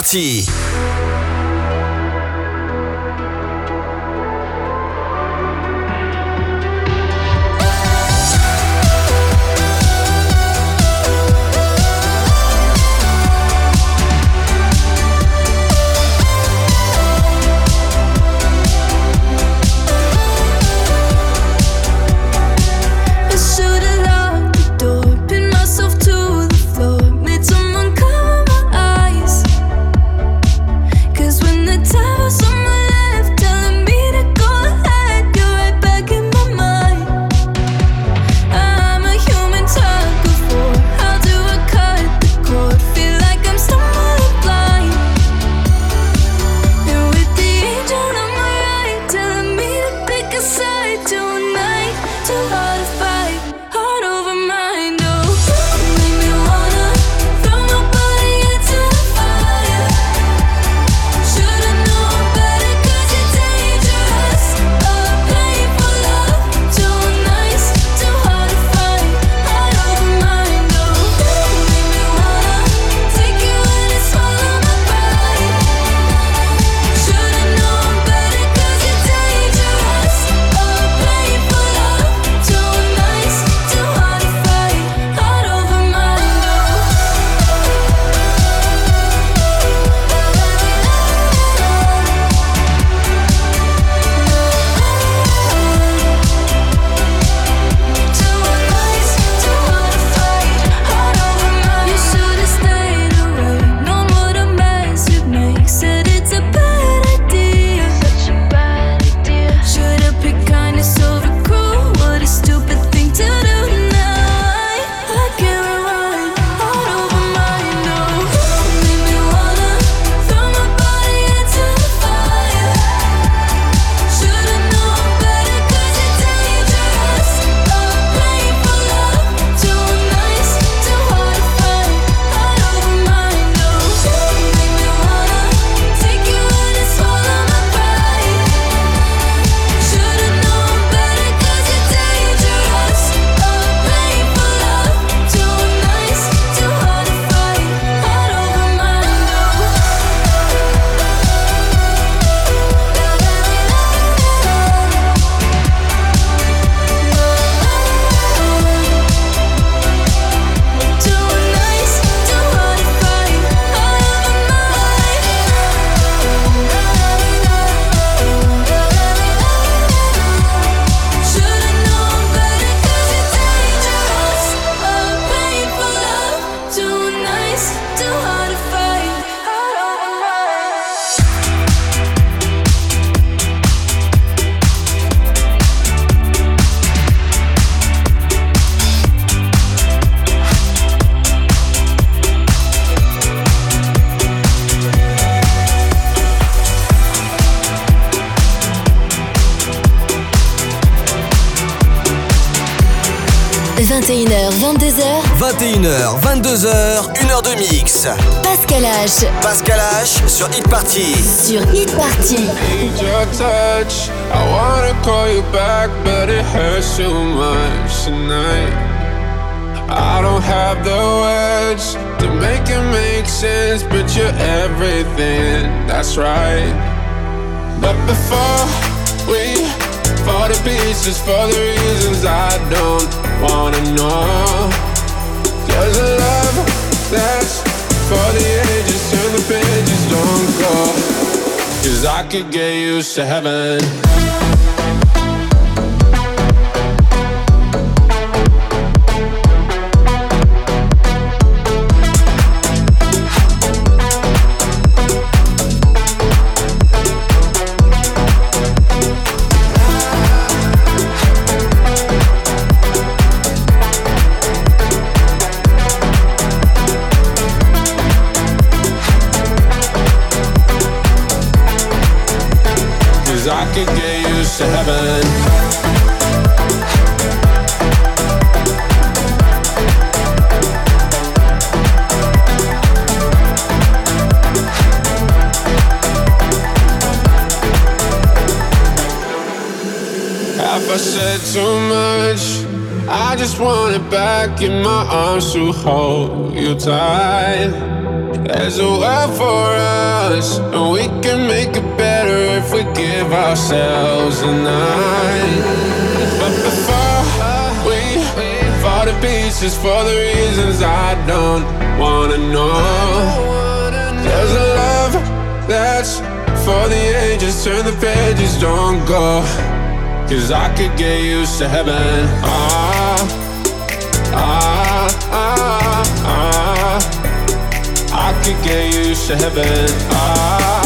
parti. 21h, 22h, 1h de mix. Pascal H. Pascal H sur Hit Party. Sur Hit Party. Need your touch. I wanna call you back, but it hurts too much tonight. I don't have the words to make it make sense, but you're everything. That's right. But before we fall to pieces for the reasons I don't wanna know. A love that's for the ages, turn the pages, don't I could get used to heaven. Too much? I just want it back in my arms to hold you tight. There's a world for us, and we can make it better if we give ourselves a night. But before we fall to pieces for the reasons I don't wanna know, there's a love that's for the ages. Turn the pages, don't go. Cause I could get used to heaven. Ah, ah, ah, ah. I could get used to heaven. Ah,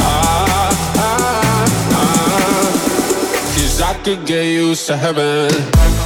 ah, ah, ah. Cause I could get used to heaven.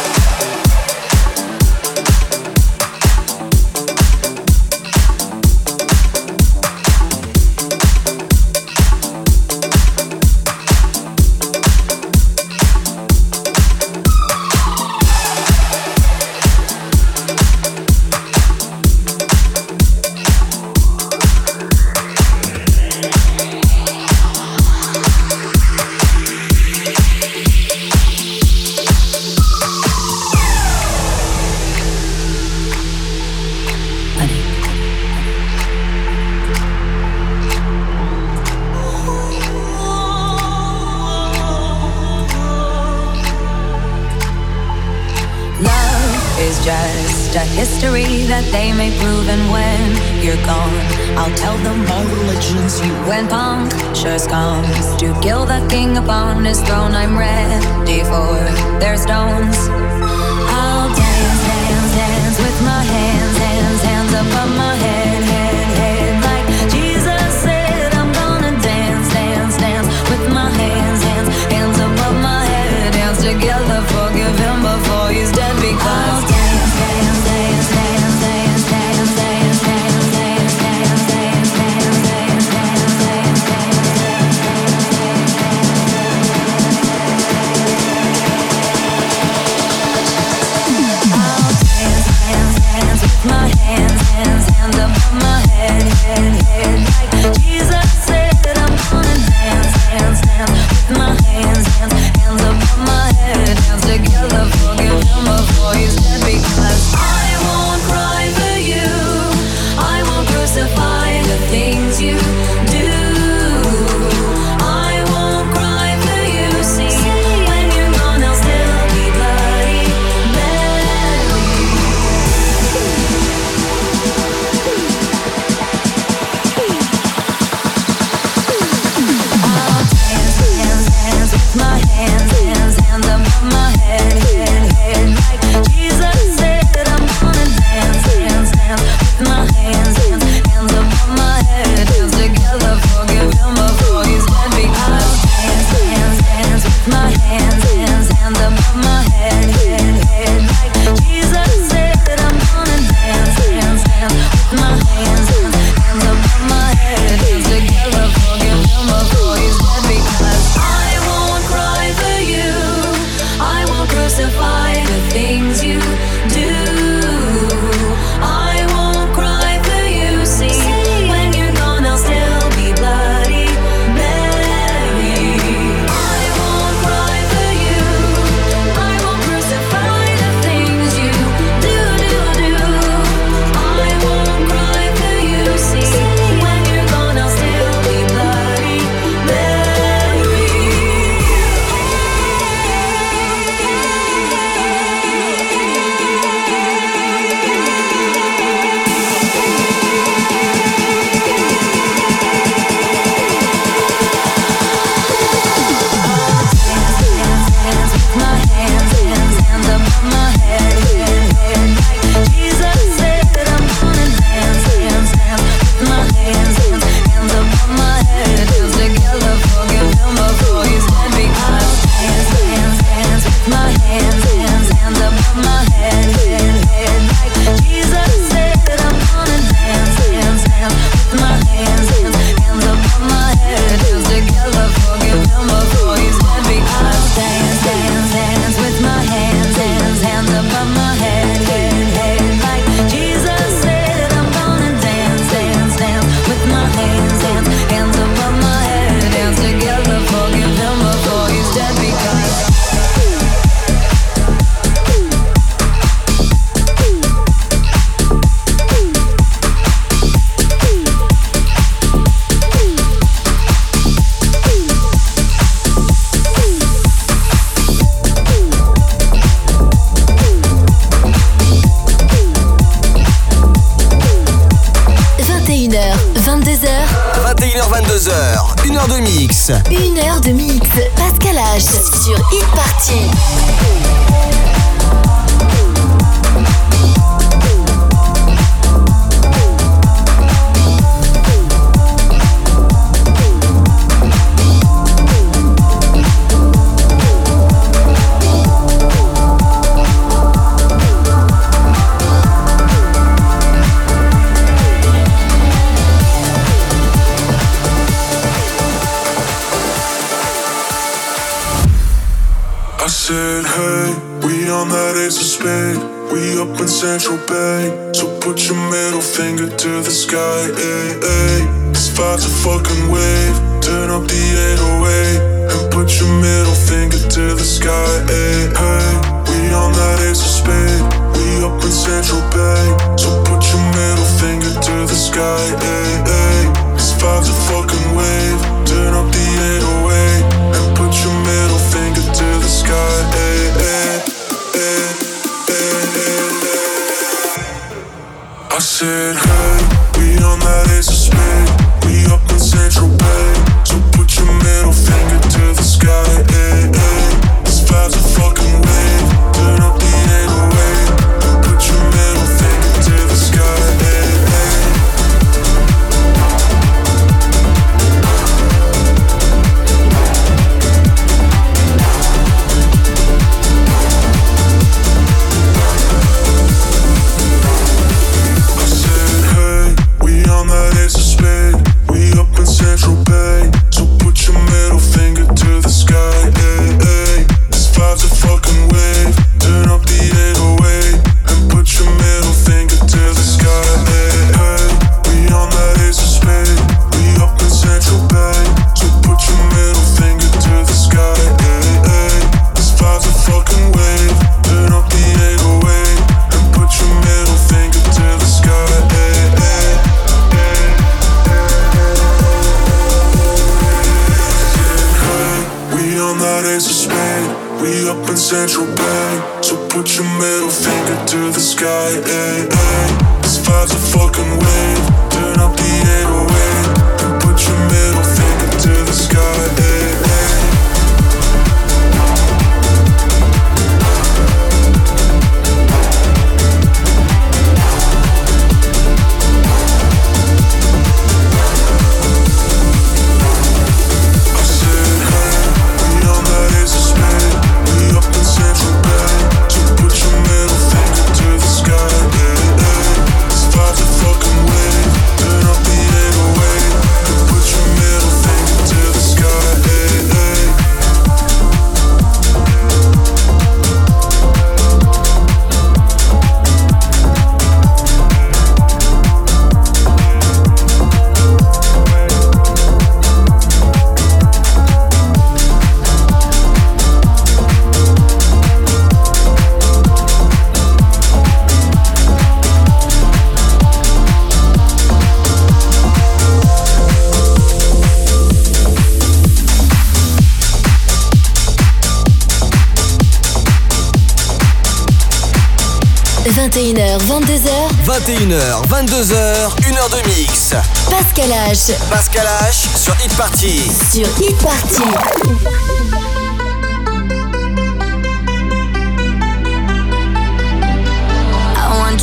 21h, 22h, 1h de mix. Pascal H. Pascal H sur Hit Party. Sur Hit Party.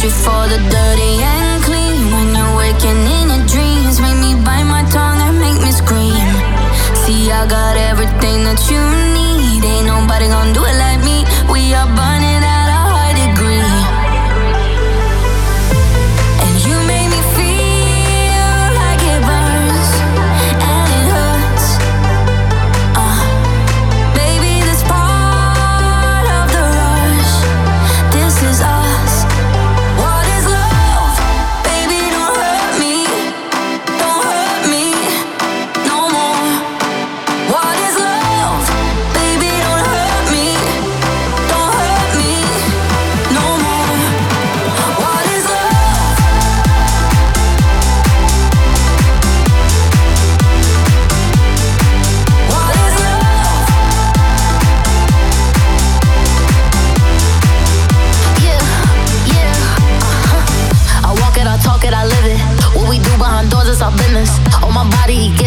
you for the dirty and clean When you're waking in your dreams Make me bite my tongue and make me scream See, I got everything that you need Ain't nobody gonna do it body.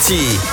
气。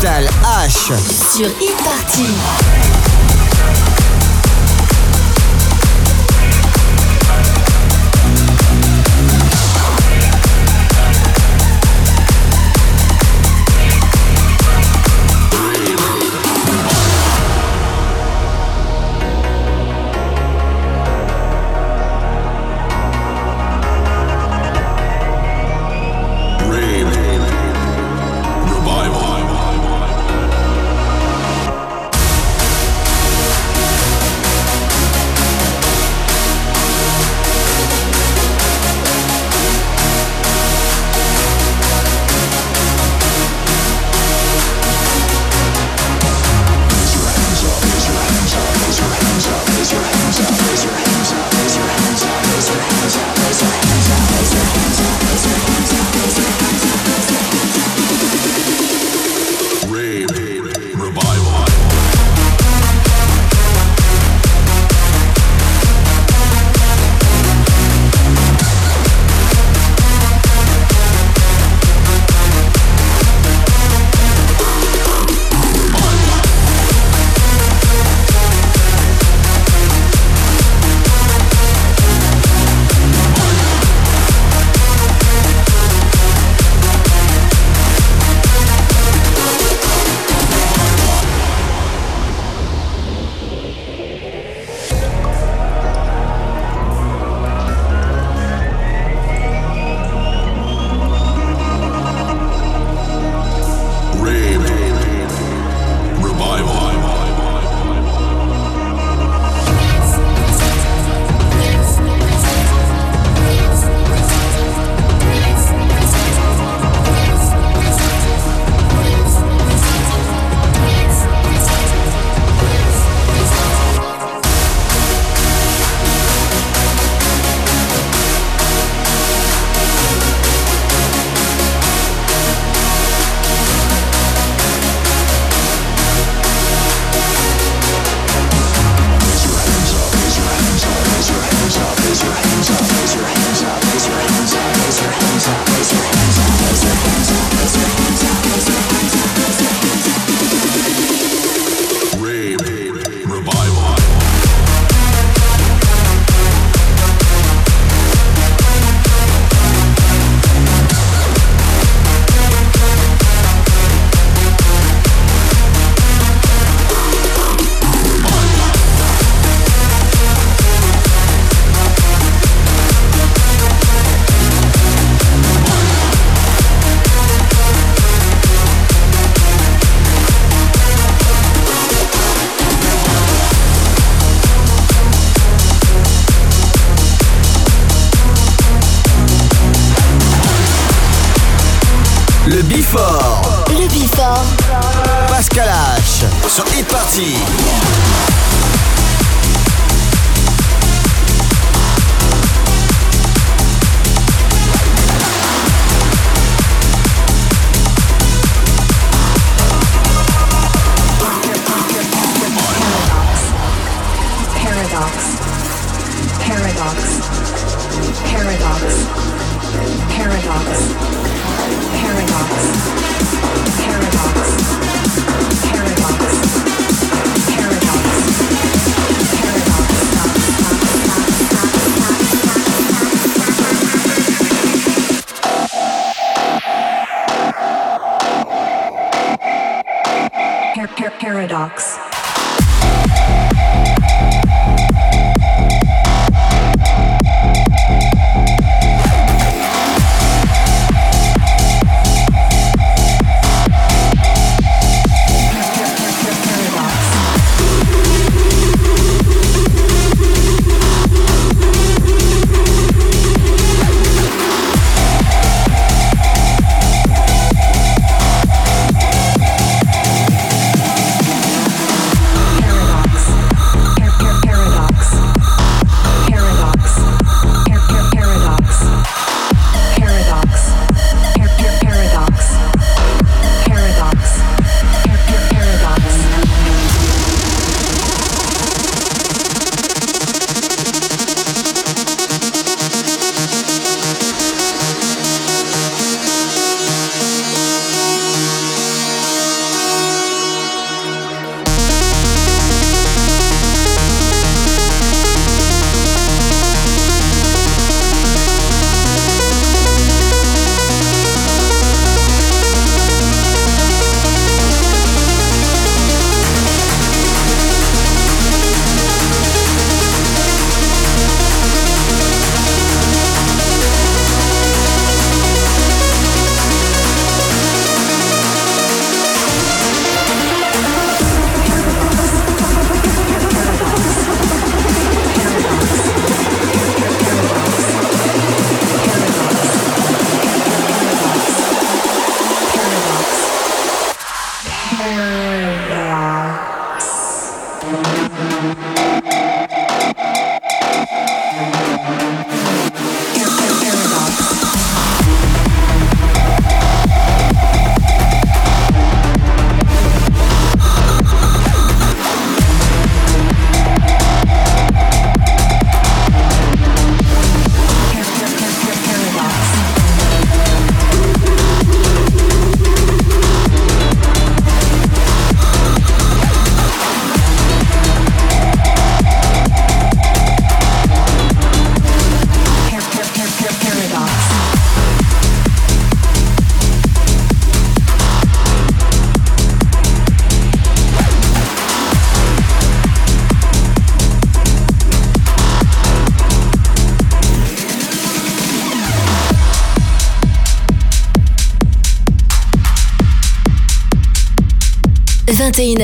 Pascal H. Sur Hit Before. Le Before. Pascal H. Sur Hit Party. Paradox. Paradox. Paradox. Paradox. paradox.